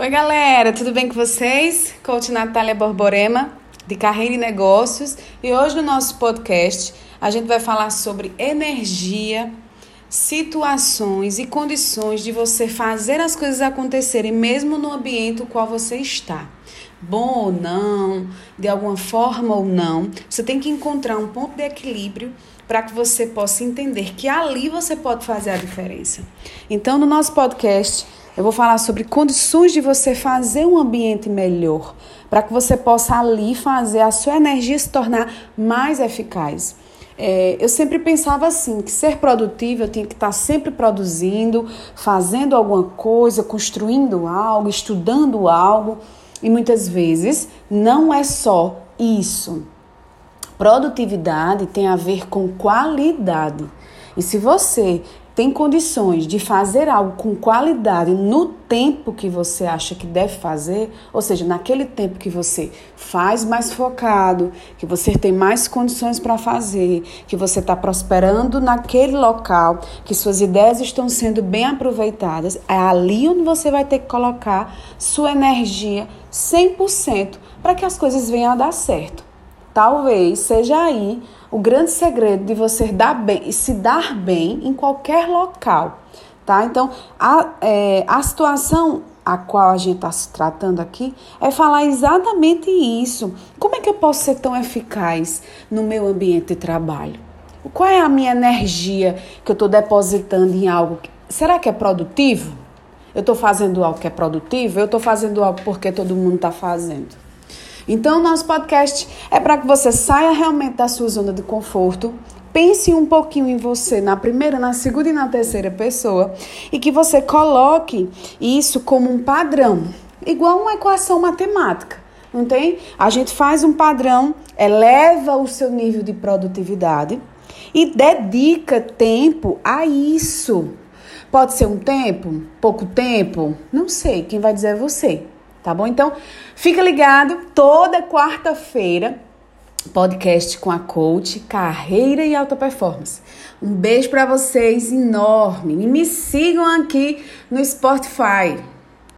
Oi, galera, tudo bem com vocês? Coach Natália Borborema, de Carreira e Negócios. E hoje no nosso podcast a gente vai falar sobre energia, situações e condições de você fazer as coisas acontecerem, mesmo no ambiente no qual você está. Bom ou não, de alguma forma ou não, você tem que encontrar um ponto de equilíbrio para que você possa entender que ali você pode fazer a diferença. Então, no nosso podcast, eu vou falar sobre condições de você fazer um ambiente melhor, para que você possa ali fazer a sua energia se tornar mais eficaz. É, eu sempre pensava assim, que ser produtivo eu tinha que estar sempre produzindo, fazendo alguma coisa, construindo algo, estudando algo. E muitas vezes não é só isso. Produtividade tem a ver com qualidade. E se você tem condições de fazer algo com qualidade no tempo que você acha que deve fazer, ou seja, naquele tempo que você faz mais focado, que você tem mais condições para fazer, que você está prosperando naquele local, que suas ideias estão sendo bem aproveitadas, é ali onde você vai ter que colocar sua energia 100% para que as coisas venham a dar certo. Talvez seja aí o grande segredo de você dar bem se dar bem em qualquer local, tá? Então, a, é, a situação a qual a gente está se tratando aqui é falar exatamente isso. Como é que eu posso ser tão eficaz no meu ambiente de trabalho? Qual é a minha energia que eu estou depositando em algo? Será que é produtivo? Eu estou fazendo algo que é produtivo? Eu estou fazendo algo porque todo mundo está fazendo? Então, nosso podcast é para que você saia realmente da sua zona de conforto, pense um pouquinho em você na primeira, na segunda e na terceira pessoa e que você coloque isso como um padrão, igual uma equação matemática. Não tem? A gente faz um padrão, eleva o seu nível de produtividade e dedica tempo a isso. Pode ser um tempo, pouco tempo, não sei, quem vai dizer é você tá bom? Então, fica ligado toda quarta-feira, podcast com a coach Carreira e Alta Performance. Um beijo para vocês enorme e me sigam aqui no Spotify.